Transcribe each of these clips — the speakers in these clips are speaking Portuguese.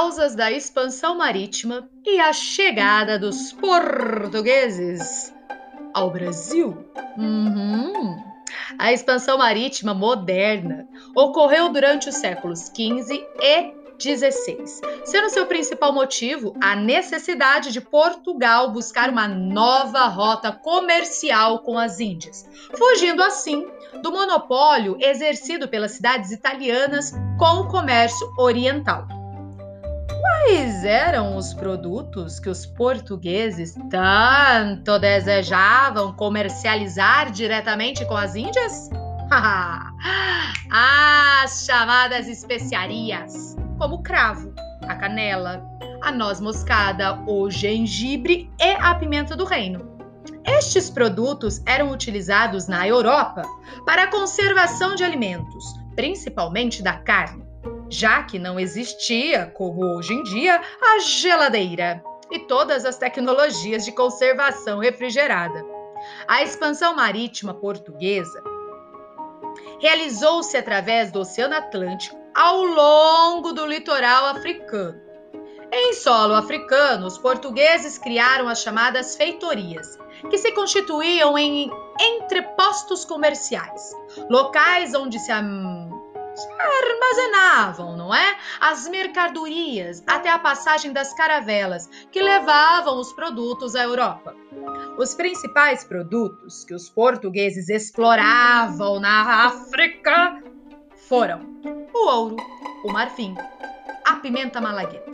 causas da expansão marítima e a chegada dos portugueses ao Brasil. Uhum. A expansão marítima moderna ocorreu durante os séculos XV e XVI, sendo seu principal motivo a necessidade de Portugal buscar uma nova rota comercial com as Índias, fugindo assim do monopólio exercido pelas cidades italianas com o comércio oriental. Quais eram os produtos que os portugueses tanto desejavam comercializar diretamente com as Índias? as chamadas especiarias, como o cravo, a canela, a noz moscada, o gengibre e a pimenta do reino. Estes produtos eram utilizados na Europa para a conservação de alimentos, principalmente da carne já que não existia, como hoje em dia, a geladeira e todas as tecnologias de conservação refrigerada. A expansão marítima portuguesa realizou-se através do Oceano Atlântico ao longo do litoral africano. Em solo africano, os portugueses criaram as chamadas feitorias, que se constituíam em entrepostos comerciais, locais onde se armazenavam, não é? As mercadorias até a passagem das caravelas que levavam os produtos à Europa. Os principais produtos que os portugueses exploravam na África foram o ouro, o marfim, a pimenta malagueta.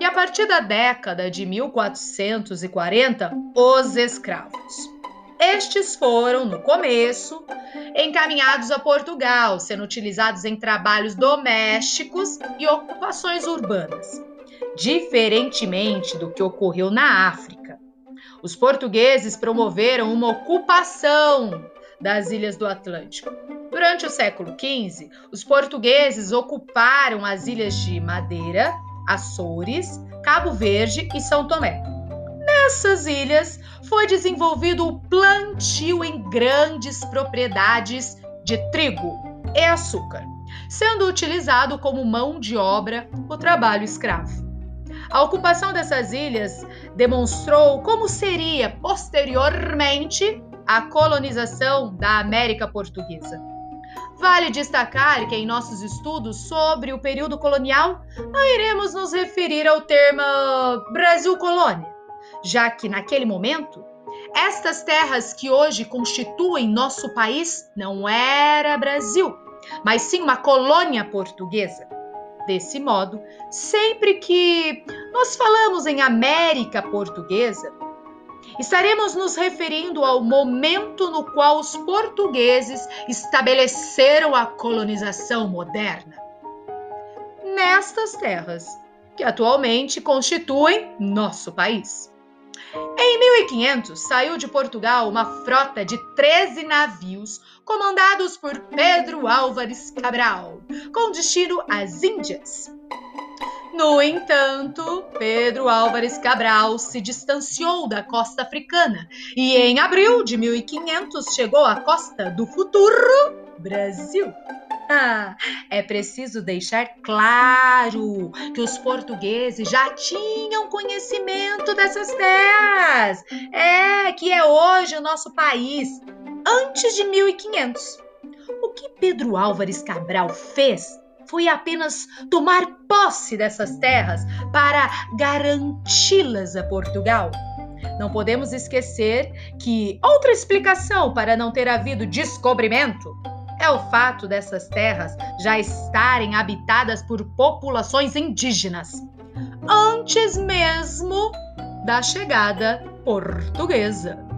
E a partir da década de 1440, os escravos. Estes foram, no começo, encaminhados a Portugal, sendo utilizados em trabalhos domésticos e ocupações urbanas. Diferentemente do que ocorreu na África, os portugueses promoveram uma ocupação das ilhas do Atlântico. Durante o século XV, os portugueses ocuparam as ilhas de Madeira, Açores, Cabo Verde e São Tomé. Nessas ilhas, foi desenvolvido o plantio em grandes propriedades de trigo e açúcar, sendo utilizado como mão de obra o trabalho escravo. A ocupação dessas ilhas demonstrou como seria posteriormente a colonização da América Portuguesa. Vale destacar que em nossos estudos sobre o período colonial não iremos nos referir ao termo Brasil Colônia, já que naquele momento estas terras que hoje constituem nosso país não era Brasil, mas sim uma colônia portuguesa. Desse modo, sempre que nós falamos em América Portuguesa, estaremos nos referindo ao momento no qual os portugueses estabeleceram a colonização moderna. Nestas terras, que atualmente constituem nosso país. Em 1500, saiu de Portugal uma frota de 13 navios comandados por Pedro Álvares Cabral, com destino às Índias. No entanto, Pedro Álvares Cabral se distanciou da costa africana e, em abril de 1500, chegou à costa do futuro Brasil. É preciso deixar claro que os portugueses já tinham conhecimento dessas terras. É, que é hoje o nosso país, antes de 1500. O que Pedro Álvares Cabral fez foi apenas tomar posse dessas terras para garanti-las a Portugal. Não podemos esquecer que outra explicação para não ter havido descobrimento é o fato dessas terras já estarem habitadas por populações indígenas antes mesmo da chegada portuguesa.